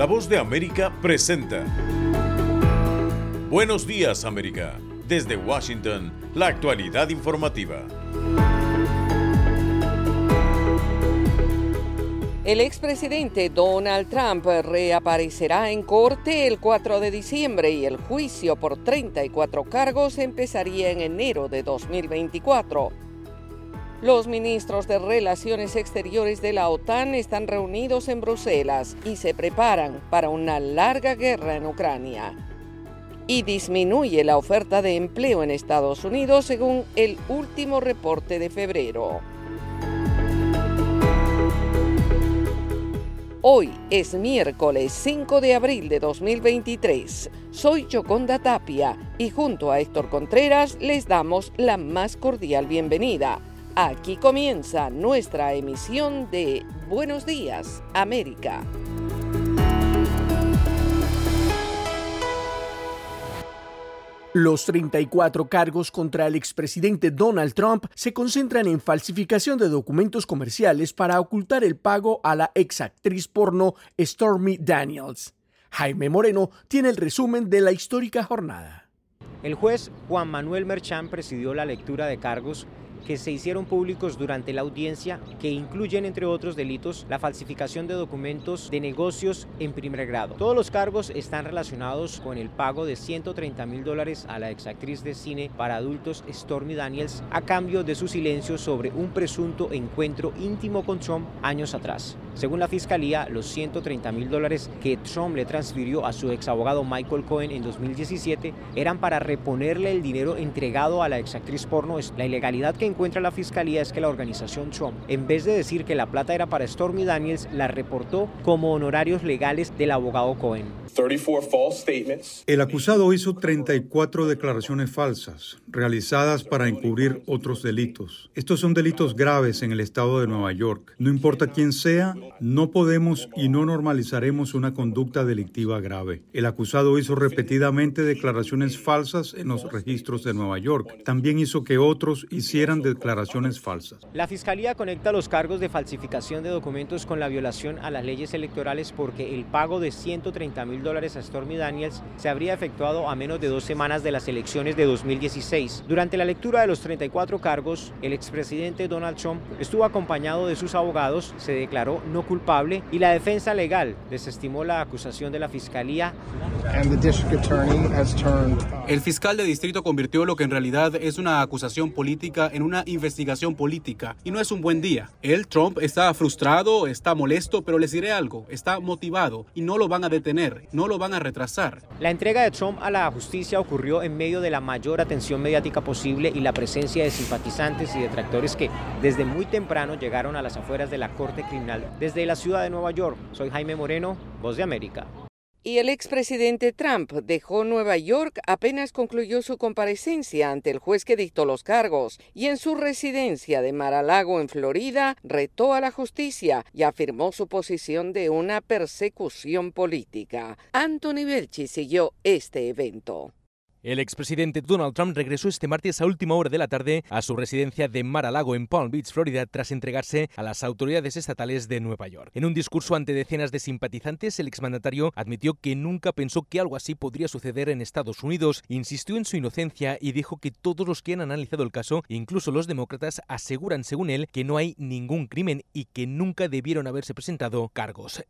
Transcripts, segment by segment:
La voz de América presenta. Buenos días América. Desde Washington, la actualidad informativa. El expresidente Donald Trump reaparecerá en corte el 4 de diciembre y el juicio por 34 cargos empezaría en enero de 2024. Los ministros de Relaciones Exteriores de la OTAN están reunidos en Bruselas y se preparan para una larga guerra en Ucrania. Y disminuye la oferta de empleo en Estados Unidos según el último reporte de febrero. Hoy es miércoles 5 de abril de 2023. Soy Choconda Tapia y junto a Héctor Contreras les damos la más cordial bienvenida. Aquí comienza nuestra emisión de Buenos Días, América. Los 34 cargos contra el expresidente Donald Trump se concentran en falsificación de documentos comerciales para ocultar el pago a la exactriz porno Stormy Daniels. Jaime Moreno tiene el resumen de la histórica jornada. El juez Juan Manuel Merchán presidió la lectura de cargos que se hicieron públicos durante la audiencia que incluyen, entre otros delitos, la falsificación de documentos de negocios en primer grado. Todos los cargos están relacionados con el pago de 130 mil dólares a la exactriz de cine para adultos Stormy Daniels a cambio de su silencio sobre un presunto encuentro íntimo con Trump años atrás. Según la fiscalía, los 130 mil dólares que Trump le transfirió a su ex abogado Michael Cohen en 2017 eran para reponerle el dinero entregado a la exactriz porno. La ilegalidad que encuentra la fiscalía es que la organización Trump, en vez de decir que la plata era para Stormy Daniels, la reportó como honorarios legales del abogado Cohen. El acusado hizo 34 declaraciones falsas, realizadas para encubrir otros delitos. Estos son delitos graves en el estado de Nueva York. No importa quién sea, no podemos y no normalizaremos una conducta delictiva grave. El acusado hizo repetidamente declaraciones falsas en los registros de Nueva York. También hizo que otros hicieran declaraciones falsas. La Fiscalía conecta los cargos de falsificación de documentos con la violación a las leyes electorales porque el pago de 130 mil dólares a Stormy Daniels se habría efectuado a menos de dos semanas de las elecciones de 2016. Durante la lectura de los 34 cargos, el expresidente Donald Trump estuvo acompañado de sus abogados, se declaró no culpable y la defensa legal desestimó la acusación de la fiscalía. El fiscal de distrito convirtió lo que en realidad es una acusación política en una investigación política y no es un buen día. Él, Trump, está frustrado, está molesto, pero les diré algo, está motivado y no lo van a detener, no lo van a retrasar. La entrega de Trump a la justicia ocurrió en medio de la mayor atención mediática posible y la presencia de simpatizantes y detractores que desde muy temprano llegaron a las afueras de la Corte Criminal desde la ciudad de Nueva York. Soy Jaime Moreno, Voz de América. Y el expresidente Trump dejó Nueva York apenas concluyó su comparecencia ante el juez que dictó los cargos y en su residencia de Mar-a-Lago en Florida retó a la justicia y afirmó su posición de una persecución política. Anthony Belchi siguió este evento. El expresidente Donald Trump regresó este martes a última hora de la tarde a su residencia de Mar-a-Lago en Palm Beach, Florida, tras entregarse a las autoridades estatales de Nueva York. En un discurso ante decenas de simpatizantes, el exmandatario admitió que nunca pensó que algo así podría suceder en Estados Unidos, insistió en su inocencia y dijo que todos los que han analizado el caso, incluso los demócratas, aseguran, según él, que no hay ningún crimen y que nunca debieron haberse presentado cargos.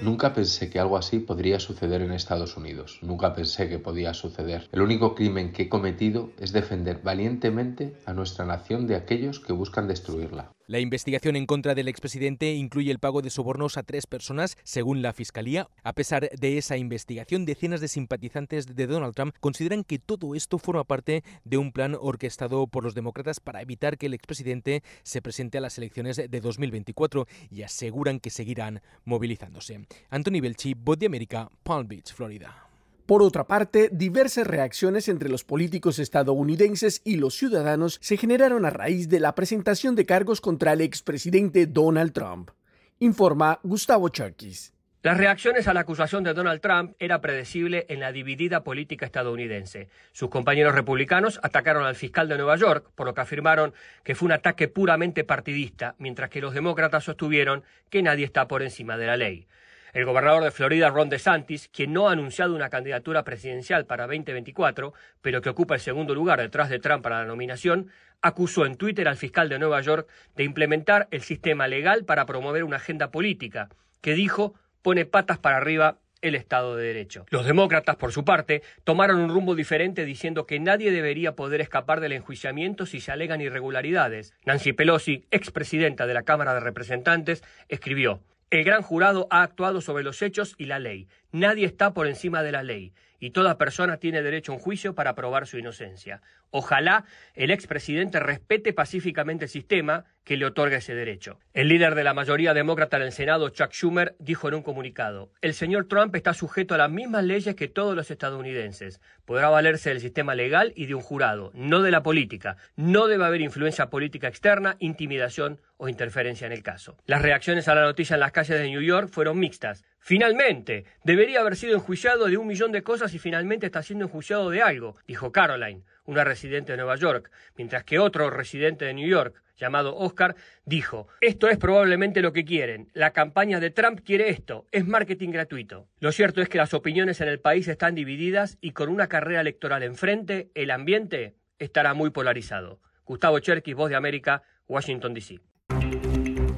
Nunca pensé que algo así podría suceder en Estados Unidos. Nunca pensé que podía suceder. El único crimen que he cometido es defender valientemente a nuestra nación de aquellos que buscan destruirla. La investigación en contra del expresidente incluye el pago de sobornos a tres personas, según la Fiscalía. A pesar de esa investigación, decenas de simpatizantes de Donald Trump consideran que todo esto forma parte de un plan orquestado por los demócratas para evitar que el expresidente se presente a las elecciones de 2024 y aseguran que seguirán movilizándose. Anthony Belchi, Voz de América, Palm Beach, Florida. Por otra parte, diversas reacciones entre los políticos estadounidenses y los ciudadanos se generaron a raíz de la presentación de cargos contra el expresidente Donald Trump, informa Gustavo Cherkis. Las reacciones a la acusación de Donald Trump era predecible en la dividida política estadounidense. Sus compañeros republicanos atacaron al fiscal de Nueva York, por lo que afirmaron que fue un ataque puramente partidista, mientras que los demócratas sostuvieron que nadie está por encima de la ley. El gobernador de Florida, Ron DeSantis, quien no ha anunciado una candidatura presidencial para 2024, pero que ocupa el segundo lugar detrás de Trump para la nominación, acusó en Twitter al fiscal de Nueva York de implementar el sistema legal para promover una agenda política, que dijo pone patas para arriba el Estado de Derecho. Los demócratas, por su parte, tomaron un rumbo diferente diciendo que nadie debería poder escapar del enjuiciamiento si se alegan irregularidades. Nancy Pelosi, expresidenta de la Cámara de Representantes, escribió El gran jurado ha actuado sobre los hechos y la ley. Nadie está por encima de la ley y toda persona tiene derecho a un juicio para probar su inocencia. Ojalá el expresidente respete pacíficamente el sistema que le otorga ese derecho. El líder de la mayoría demócrata en el Senado, Chuck Schumer, dijo en un comunicado, el señor Trump está sujeto a las mismas leyes que todos los estadounidenses. Podrá valerse del sistema legal y de un jurado, no de la política. No debe haber influencia política externa, intimidación o interferencia en el caso. Las reacciones a la noticia en las calles de New York fueron mixtas. Finalmente, debería haber sido enjuiciado de un millón de cosas y finalmente está siendo enjuiciado de algo, dijo Caroline, una residente de Nueva York, mientras que otro residente de New York, llamado Oscar, dijo, esto es probablemente lo que quieren, la campaña de Trump quiere esto, es marketing gratuito. Lo cierto es que las opiniones en el país están divididas y con una carrera electoral enfrente, el ambiente estará muy polarizado. Gustavo Cherkis, Voz de América, Washington, D.C.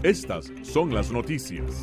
Estas son las noticias.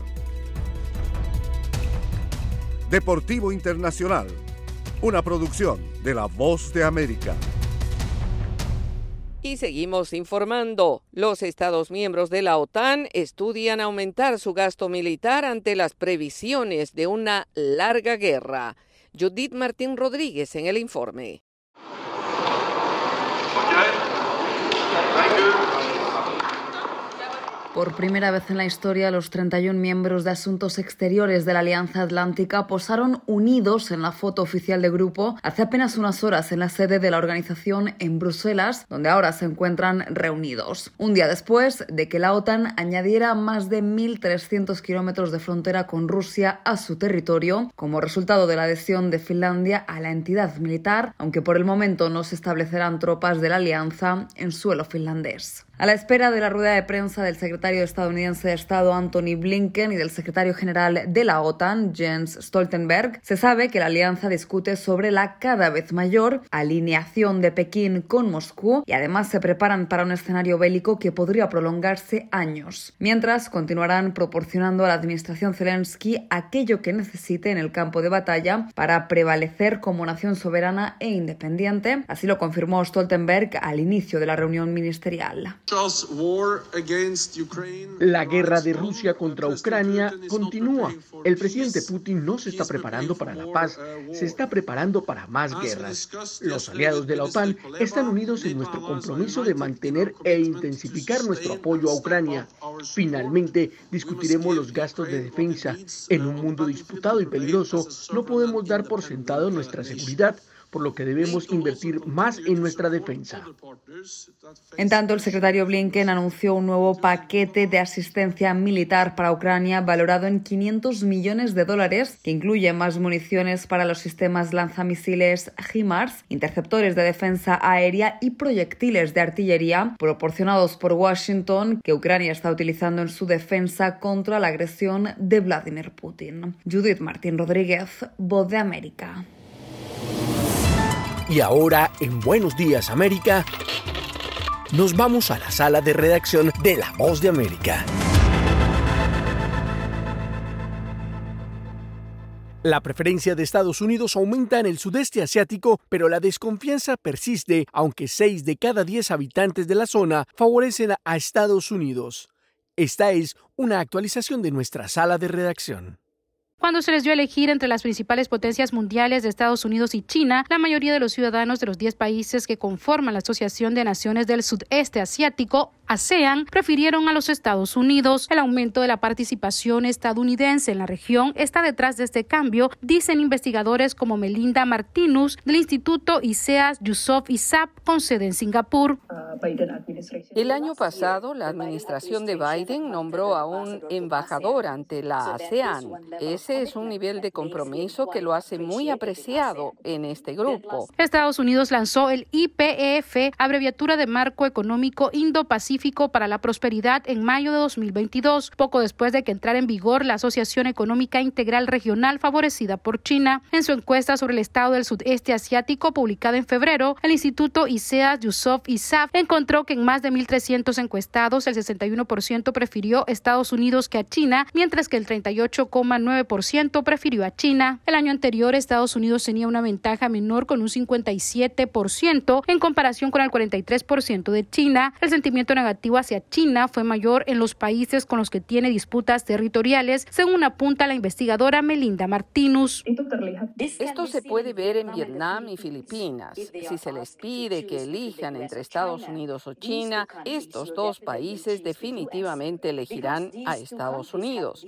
Deportivo Internacional, una producción de La Voz de América. Y seguimos informando. Los Estados miembros de la OTAN estudian aumentar su gasto militar ante las previsiones de una larga guerra. Judith Martín Rodríguez en el informe. Por primera vez en la historia, los 31 miembros de Asuntos Exteriores de la Alianza Atlántica posaron unidos en la foto oficial de grupo hace apenas unas horas en la sede de la organización en Bruselas, donde ahora se encuentran reunidos. Un día después de que la OTAN añadiera más de 1.300 kilómetros de frontera con Rusia a su territorio, como resultado de la adhesión de Finlandia a la entidad militar, aunque por el momento no se establecerán tropas de la alianza en suelo finlandés. A la espera de la rueda de prensa del secretario estadounidense de Estado Anthony Blinken y del secretario general de la OTAN, Jens Stoltenberg, se sabe que la alianza discute sobre la cada vez mayor alineación de Pekín con Moscú y además se preparan para un escenario bélico que podría prolongarse años. Mientras continuarán proporcionando a la administración Zelensky aquello que necesite en el campo de batalla para prevalecer como nación soberana e independiente, así lo confirmó Stoltenberg al inicio de la reunión ministerial. La guerra de Rusia contra Ucrania continúa. El presidente Putin no se está preparando para la paz, se está preparando para más guerras. Los aliados de la OTAN están unidos en nuestro compromiso de mantener e intensificar nuestro apoyo a Ucrania. Finalmente, discutiremos los gastos de defensa. En un mundo disputado y peligroso, no podemos dar por sentado nuestra seguridad por lo que debemos invertir más en nuestra defensa. En tanto, el secretario Blinken anunció un nuevo paquete de asistencia militar para Ucrania valorado en 500 millones de dólares, que incluye más municiones para los sistemas lanzamisiles HIMARS, interceptores de defensa aérea y proyectiles de artillería proporcionados por Washington que Ucrania está utilizando en su defensa contra la agresión de Vladimir Putin. Judith Martín Rodríguez, Voz de América. Y ahora, en Buenos Días América, nos vamos a la sala de redacción de La Voz de América. La preferencia de Estados Unidos aumenta en el sudeste asiático, pero la desconfianza persiste, aunque 6 de cada 10 habitantes de la zona favorecen a Estados Unidos. Esta es una actualización de nuestra sala de redacción. Cuando se les dio a elegir entre las principales potencias mundiales de Estados Unidos y China, la mayoría de los ciudadanos de los 10 países que conforman la Asociación de Naciones del Sudeste Asiático, ASEAN, prefirieron a los Estados Unidos. El aumento de la participación estadounidense en la región está detrás de este cambio, dicen investigadores como Melinda Martinus del Instituto ISEAS Yusof ISAP con sede en Singapur. El año pasado, la administración de Biden nombró a un embajador ante la ASEAN. Es un nivel de compromiso que lo hace muy apreciado en este grupo. Estados Unidos lanzó el IPEF, abreviatura de Marco Económico Indo-Pacífico para la Prosperidad, en mayo de 2022, poco después de que entrara en vigor la Asociación Económica Integral Regional favorecida por China. En su encuesta sobre el estado del sudeste asiático, publicada en febrero, el Instituto ISEAS Yusof ISAF encontró que en más de 1.300 encuestados, el 61% prefirió Estados Unidos que a China, mientras que el 38,9% prefirió a China. El año anterior, Estados Unidos tenía una ventaja menor con un 57% en comparación con el 43% de China. El sentimiento negativo hacia China fue mayor en los países con los que tiene disputas territoriales, según apunta la investigadora Melinda Martinus. Esto se puede ver en Vietnam y Filipinas. Si se les pide que elijan entre Estados Unidos o China, estos dos países definitivamente elegirán a Estados Unidos.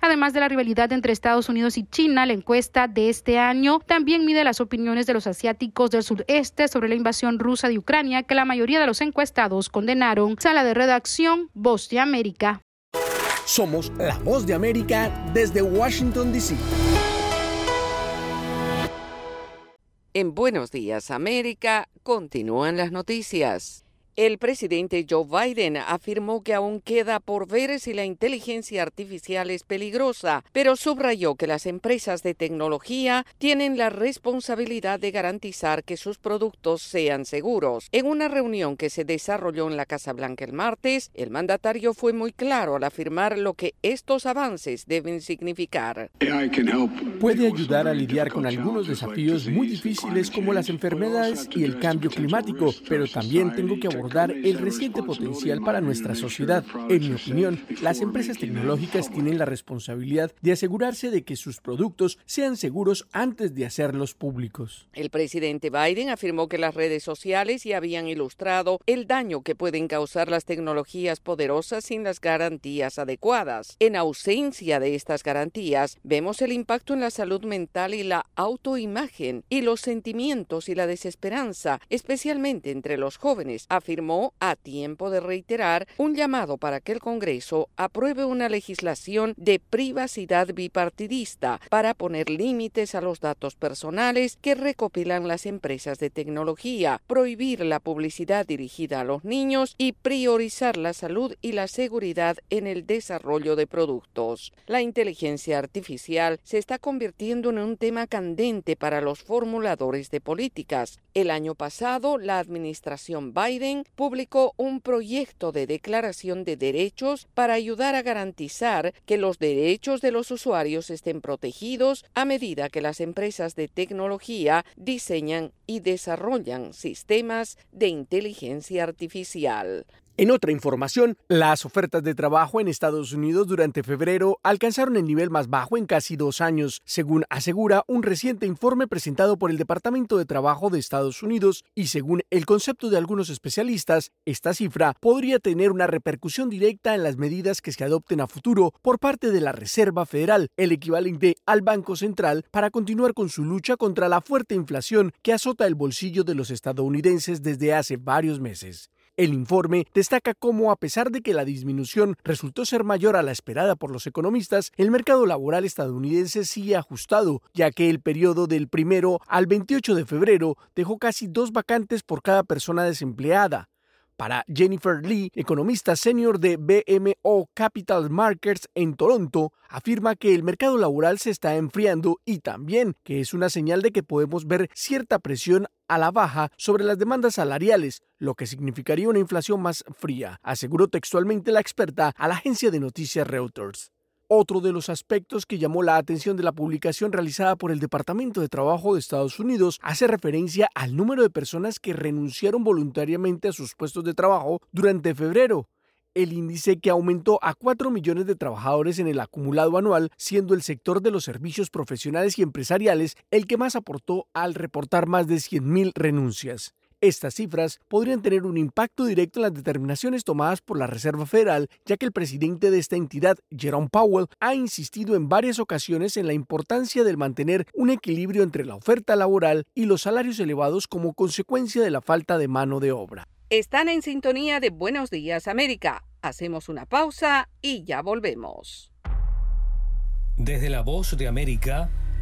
Además de la rivalidad entre Estados Unidos y China, la encuesta de este año también mide las opiniones de los asiáticos del sudeste sobre la invasión rusa de Ucrania, que la mayoría de los encuestados condenaron. Sala de redacción, Voz de América. Somos la Voz de América desde Washington, D.C. En Buenos Días América continúan las noticias. El presidente Joe Biden afirmó que aún queda por ver si la inteligencia artificial es peligrosa, pero subrayó que las empresas de tecnología tienen la responsabilidad de garantizar que sus productos sean seguros. En una reunión que se desarrolló en la Casa Blanca el martes, el mandatario fue muy claro al afirmar lo que estos avances deben significar. Puede ayudar a lidiar con algunos desafíos muy difíciles como las enfermedades y el cambio climático, pero también tengo que abordar el reciente potencial para nuestra sociedad. En mi opinión, las empresas tecnológicas tienen la responsabilidad de asegurarse de que sus productos sean seguros antes de hacerlos públicos. El presidente Biden afirmó que las redes sociales ya habían ilustrado el daño que pueden causar las tecnologías poderosas sin las garantías adecuadas. En ausencia de estas garantías, vemos el impacto en la salud mental y la autoimagen y los sentimientos y la desesperanza, especialmente entre los jóvenes, afirmó a tiempo de reiterar un llamado para que el Congreso apruebe una legislación de privacidad bipartidista para poner límites a los datos personales que recopilan las empresas de tecnología, prohibir la publicidad dirigida a los niños y priorizar la salud y la seguridad en el desarrollo de productos. La inteligencia artificial se está convirtiendo en un tema candente para los formuladores de políticas. El año pasado, la administración Publicó un proyecto de declaración de derechos para ayudar a garantizar que los derechos de los usuarios estén protegidos a medida que las empresas de tecnología diseñan y desarrollan sistemas de inteligencia artificial. En otra información, las ofertas de trabajo en Estados Unidos durante febrero alcanzaron el nivel más bajo en casi dos años, según asegura un reciente informe presentado por el Departamento de Trabajo de Estados Unidos y según el concepto de algunos especialistas, esta cifra podría tener una repercusión directa en las medidas que se adopten a futuro por parte de la Reserva Federal, el equivalente al Banco Central, para continuar con su lucha contra la fuerte inflación que azota el bolsillo de los estadounidenses desde hace varios meses. El informe destaca cómo, a pesar de que la disminución resultó ser mayor a la esperada por los economistas, el mercado laboral estadounidense sigue ajustado, ya que el periodo del primero al 28 de febrero dejó casi dos vacantes por cada persona desempleada. Para Jennifer Lee, economista senior de BMO Capital Markets en Toronto, afirma que el mercado laboral se está enfriando y también que es una señal de que podemos ver cierta presión a la baja sobre las demandas salariales, lo que significaría una inflación más fría, aseguró textualmente la experta a la agencia de noticias Reuters. Otro de los aspectos que llamó la atención de la publicación realizada por el Departamento de Trabajo de Estados Unidos hace referencia al número de personas que renunciaron voluntariamente a sus puestos de trabajo durante febrero. El índice que aumentó a 4 millones de trabajadores en el acumulado anual, siendo el sector de los servicios profesionales y empresariales el que más aportó al reportar más de 100.000 renuncias. Estas cifras podrían tener un impacto directo en las determinaciones tomadas por la Reserva Federal, ya que el presidente de esta entidad, Jerome Powell, ha insistido en varias ocasiones en la importancia de mantener un equilibrio entre la oferta laboral y los salarios elevados como consecuencia de la falta de mano de obra. Están en sintonía de Buenos Días América. Hacemos una pausa y ya volvemos. Desde la voz de América,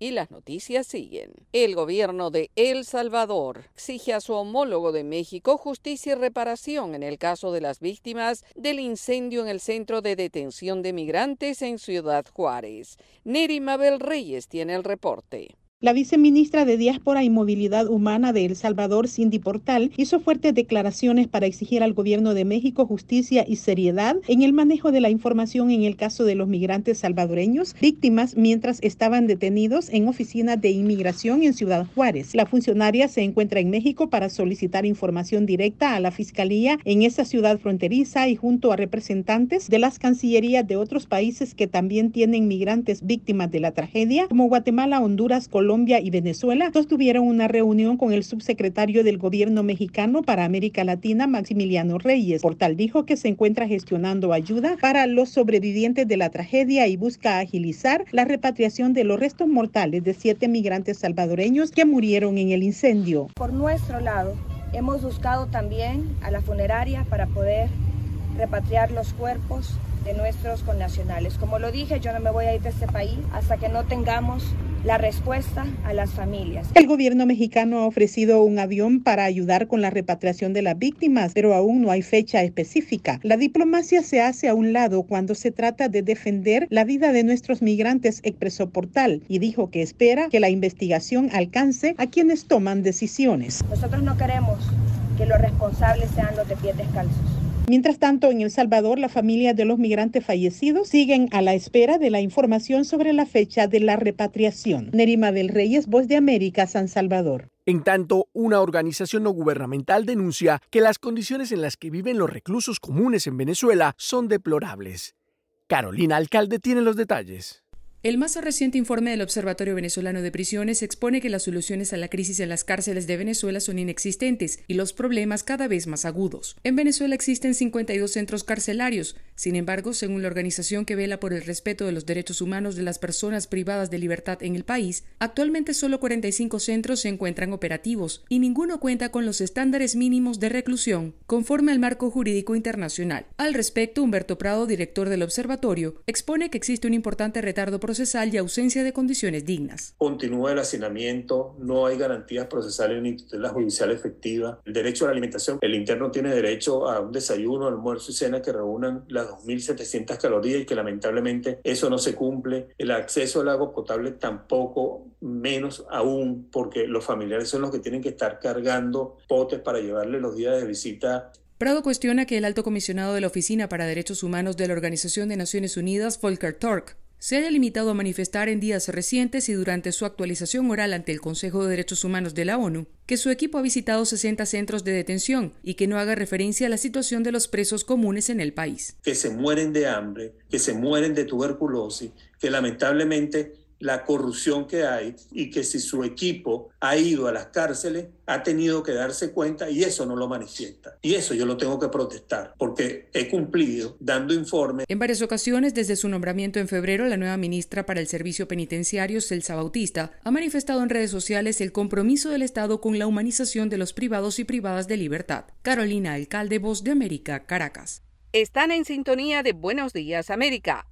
y las noticias siguen. El gobierno de El Salvador exige a su homólogo de México justicia y reparación en el caso de las víctimas del incendio en el centro de detención de migrantes en Ciudad Juárez. Neri Mabel Reyes tiene el reporte. La viceministra de Diáspora y Movilidad Humana de El Salvador, Cindy Portal, hizo fuertes declaraciones para exigir al gobierno de México justicia y seriedad en el manejo de la información en el caso de los migrantes salvadoreños víctimas mientras estaban detenidos en oficinas de inmigración en Ciudad Juárez. La funcionaria se encuentra en México para solicitar información directa a la Fiscalía en esa ciudad fronteriza y junto a representantes de las cancillerías de otros países que también tienen migrantes víctimas de la tragedia, como Guatemala, Honduras, Colombia, Colombia y Venezuela sostuvieron una reunión con el subsecretario del gobierno mexicano para América Latina, Maximiliano Reyes. Portal dijo que se encuentra gestionando ayuda para los sobrevivientes de la tragedia y busca agilizar la repatriación de los restos mortales de siete migrantes salvadoreños que murieron en el incendio. Por nuestro lado, hemos buscado también a la funeraria para poder repatriar los cuerpos de nuestros connacionales. Como lo dije, yo no me voy a ir de este país hasta que no tengamos la respuesta a las familias. El gobierno mexicano ha ofrecido un avión para ayudar con la repatriación de las víctimas, pero aún no hay fecha específica. La diplomacia se hace a un lado cuando se trata de defender la vida de nuestros migrantes, expresó Portal, y dijo que espera que la investigación alcance a quienes toman decisiones. Nosotros no queremos que los responsables sean los de pies descalzos. Mientras tanto, en El Salvador, la familia de los migrantes fallecidos siguen a la espera de la información sobre la fecha de la repatriación. Nerima del Reyes, Voz de América, San Salvador. En tanto, una organización no gubernamental denuncia que las condiciones en las que viven los reclusos comunes en Venezuela son deplorables. Carolina Alcalde tiene los detalles. El más reciente informe del Observatorio Venezolano de Prisiones expone que las soluciones a la crisis en las cárceles de Venezuela son inexistentes y los problemas cada vez más agudos. En Venezuela existen 52 centros carcelarios. Sin embargo, según la organización que vela por el respeto de los derechos humanos de las personas privadas de libertad en el país, actualmente solo 45 centros se encuentran operativos y ninguno cuenta con los estándares mínimos de reclusión conforme al marco jurídico internacional. Al respecto, Humberto Prado, director del observatorio, expone que existe un importante retardo procesal y ausencia de condiciones dignas. Continúa el hacinamiento, no hay garantías procesales ni tutela judicial efectiva. El derecho a la alimentación, el interno tiene derecho a un desayuno, almuerzo y cena que reúnan las 2.700 calorías y que lamentablemente eso no se cumple. El acceso al agua potable tampoco, menos aún, porque los familiares son los que tienen que estar cargando potes para llevarle los días de visita Prado cuestiona que el alto comisionado de la Oficina para Derechos Humanos de la Organización de Naciones Unidas, Volker Turk, se haya limitado a manifestar en días recientes y durante su actualización oral ante el Consejo de Derechos Humanos de la ONU que su equipo ha visitado 60 centros de detención y que no haga referencia a la situación de los presos comunes en el país. Que se mueren de hambre, que se mueren de tuberculosis, que lamentablemente la corrupción que hay y que si su equipo ha ido a las cárceles, ha tenido que darse cuenta y eso no lo manifiesta. Y eso yo lo tengo que protestar porque he cumplido dando informes. En varias ocasiones, desde su nombramiento en febrero, la nueva ministra para el Servicio Penitenciario, Celsa Bautista, ha manifestado en redes sociales el compromiso del Estado con la humanización de los privados y privadas de libertad. Carolina Alcalde, Voz de América, Caracas. Están en sintonía de Buenos Días América.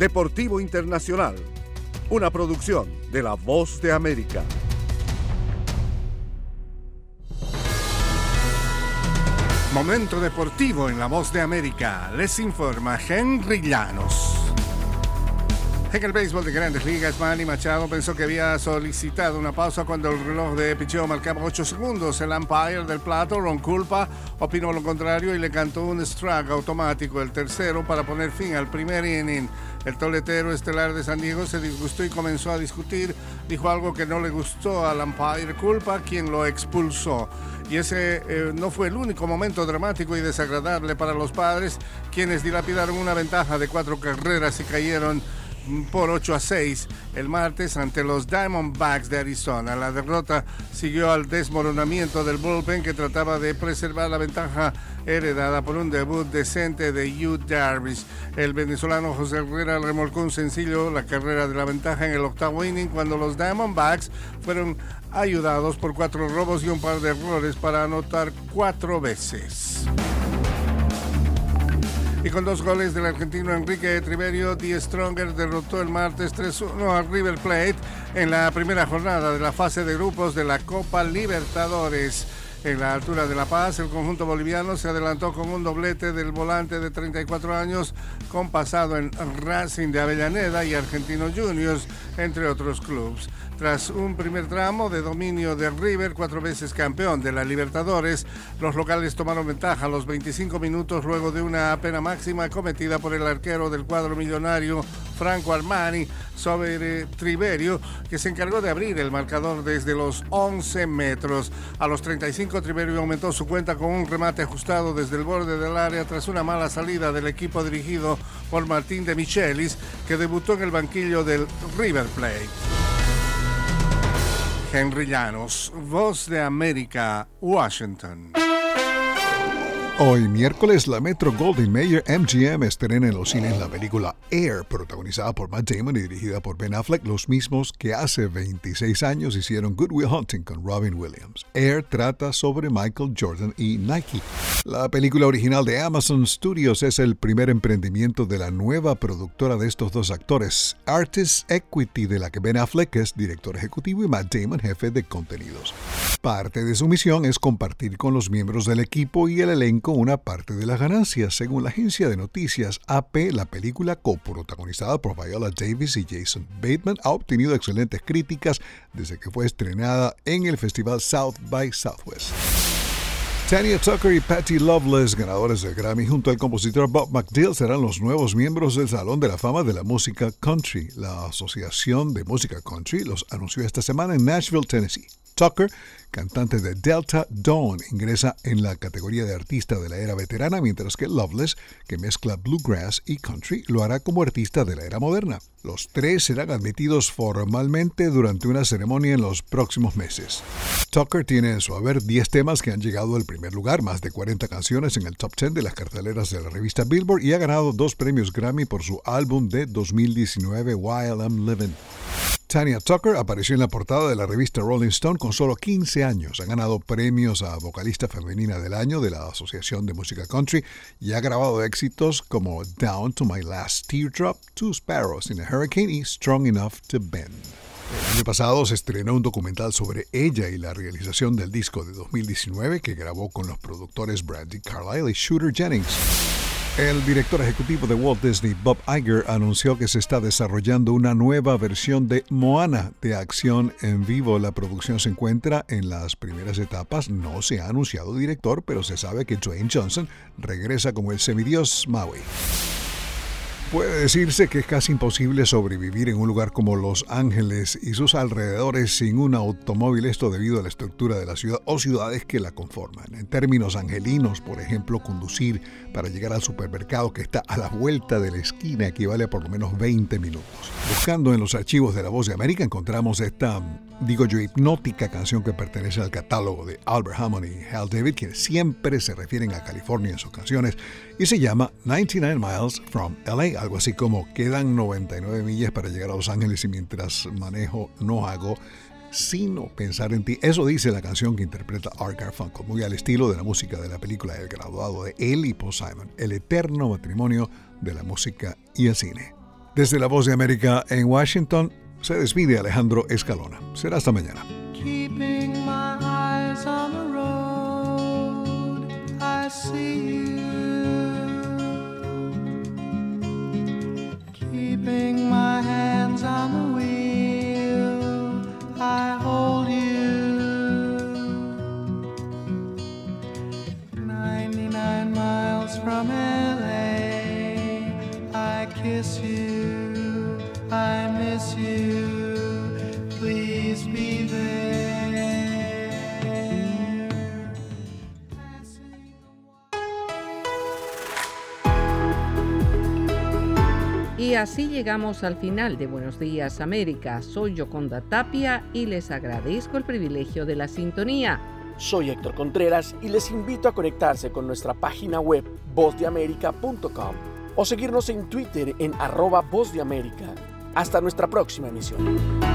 Deportivo Internacional, una producción de La Voz de América. Momento deportivo en La Voz de América. Les informa Henry Llanos. En el béisbol de grandes ligas, Manny Machado pensó que había solicitado una pausa cuando el reloj de picheo marcaba 8 segundos. El umpire del plato, Ron Culpa, opinó lo contrario y le cantó un strike automático, el tercero, para poner fin al primer inning. El toletero estelar de San Diego se disgustó y comenzó a discutir. Dijo algo que no le gustó al umpire Culpa, quien lo expulsó. Y ese eh, no fue el único momento dramático y desagradable para los padres, quienes dilapidaron una ventaja de cuatro carreras y cayeron por 8 a 6 el martes ante los Diamondbacks de Arizona. La derrota siguió al desmoronamiento del bullpen que trataba de preservar la ventaja heredada por un debut decente de Hugh Darvish. El venezolano José Herrera remolcó un sencillo la carrera de la ventaja en el octavo inning cuando los Diamondbacks fueron ayudados por cuatro robos y un par de errores para anotar cuatro veces. Y con dos goles del argentino Enrique Triverio, Die Stronger derrotó el martes 3-1 a River Plate en la primera jornada de la fase de grupos de la Copa Libertadores. En la altura de La Paz, el conjunto boliviano se adelantó con un doblete del volante de 34 años con pasado en Racing de Avellaneda y Argentinos Juniors, entre otros clubes. Tras un primer tramo de dominio de River, cuatro veces campeón de la Libertadores, los locales tomaron ventaja a los 25 minutos luego de una pena máxima cometida por el arquero del cuadro millonario Franco Armani sobre Triverio, que se encargó de abrir el marcador desde los 11 metros. A los 35, Triverio aumentó su cuenta con un remate ajustado desde el borde del área tras una mala salida del equipo dirigido por Martín de Michelis, que debutó en el banquillo del River Plate. Henry Llanos, Voz de América, Washington. Hoy miércoles la Metro Golden Mayer MGM estrena en los cines la película Air, protagonizada por Matt Damon y dirigida por Ben Affleck, los mismos que hace 26 años hicieron Good Will Hunting con Robin Williams. Air trata sobre Michael Jordan y Nike. La película original de Amazon Studios es el primer emprendimiento de la nueva productora de estos dos actores, Artist Equity, de la que Ben Affleck es director ejecutivo y Matt Damon jefe de contenidos. Parte de su misión es compartir con los miembros del equipo y el elenco una parte de las ganancias. Según la agencia de noticias AP, la película coprotagonizada por Viola Davis y Jason Bateman ha obtenido excelentes críticas desde que fue estrenada en el festival South by Southwest. Tanya Tucker y Patty Loveless, ganadores del Grammy junto al compositor Bob McDill, serán los nuevos miembros del Salón de la Fama de la Música Country. La Asociación de Música Country los anunció esta semana en Nashville, Tennessee. Tucker cantante de Delta Dawn, ingresa en la categoría de artista de la era veterana, mientras que Loveless, que mezcla bluegrass y country, lo hará como artista de la era moderna. Los tres serán admitidos formalmente durante una ceremonia en los próximos meses. Tucker tiene en su haber 10 temas que han llegado al primer lugar, más de 40 canciones en el top 10 de las carteleras de la revista Billboard y ha ganado dos premios Grammy por su álbum de 2019 While I'm Living. Tanya Tucker apareció en la portada de la revista Rolling Stone con solo 15 años. Ha ganado premios a vocalista femenina del año de la Asociación de Música Country y ha grabado éxitos como Down to My Last Teardrop, Two Sparrows in a Hurricane y Strong Enough to Bend. El año pasado se estrenó un documental sobre ella y la realización del disco de 2019 que grabó con los productores Brandy Carlile y Shooter Jennings. El director ejecutivo de Walt Disney, Bob Iger, anunció que se está desarrollando una nueva versión de Moana de acción en vivo. La producción se encuentra en las primeras etapas. No se ha anunciado director, pero se sabe que Dwayne Johnson regresa como el semidios Maui. Puede decirse que es casi imposible sobrevivir en un lugar como Los Ángeles y sus alrededores sin un automóvil, esto debido a la estructura de la ciudad o ciudades que la conforman. En términos angelinos, por ejemplo, conducir para llegar al supermercado que está a la vuelta de la esquina equivale a por lo menos 20 minutos. Buscando en los archivos de La Voz de América encontramos esta, digo yo, hipnótica canción que pertenece al catálogo de Albert Hammond y Hal David, quienes siempre se refieren a California en sus canciones, y se llama 99 Miles from LA algo así como quedan 99 millas para llegar a Los Ángeles y mientras manejo no hago sino pensar en ti. Eso dice la canción que interpreta Art Garfunkel, muy al estilo de la música de la película El graduado de él y Paul Simon, el eterno matrimonio de la música y el cine. Desde la voz de América en Washington, se despide Alejandro Escalona. Será hasta mañana. keeping my así llegamos al final de Buenos Días América. Soy Yoconda Tapia y les agradezco el privilegio de la sintonía. Soy Héctor Contreras y les invito a conectarse con nuestra página web vozdeamerica.com o seguirnos en Twitter en arroba Voz de América. Hasta nuestra próxima emisión.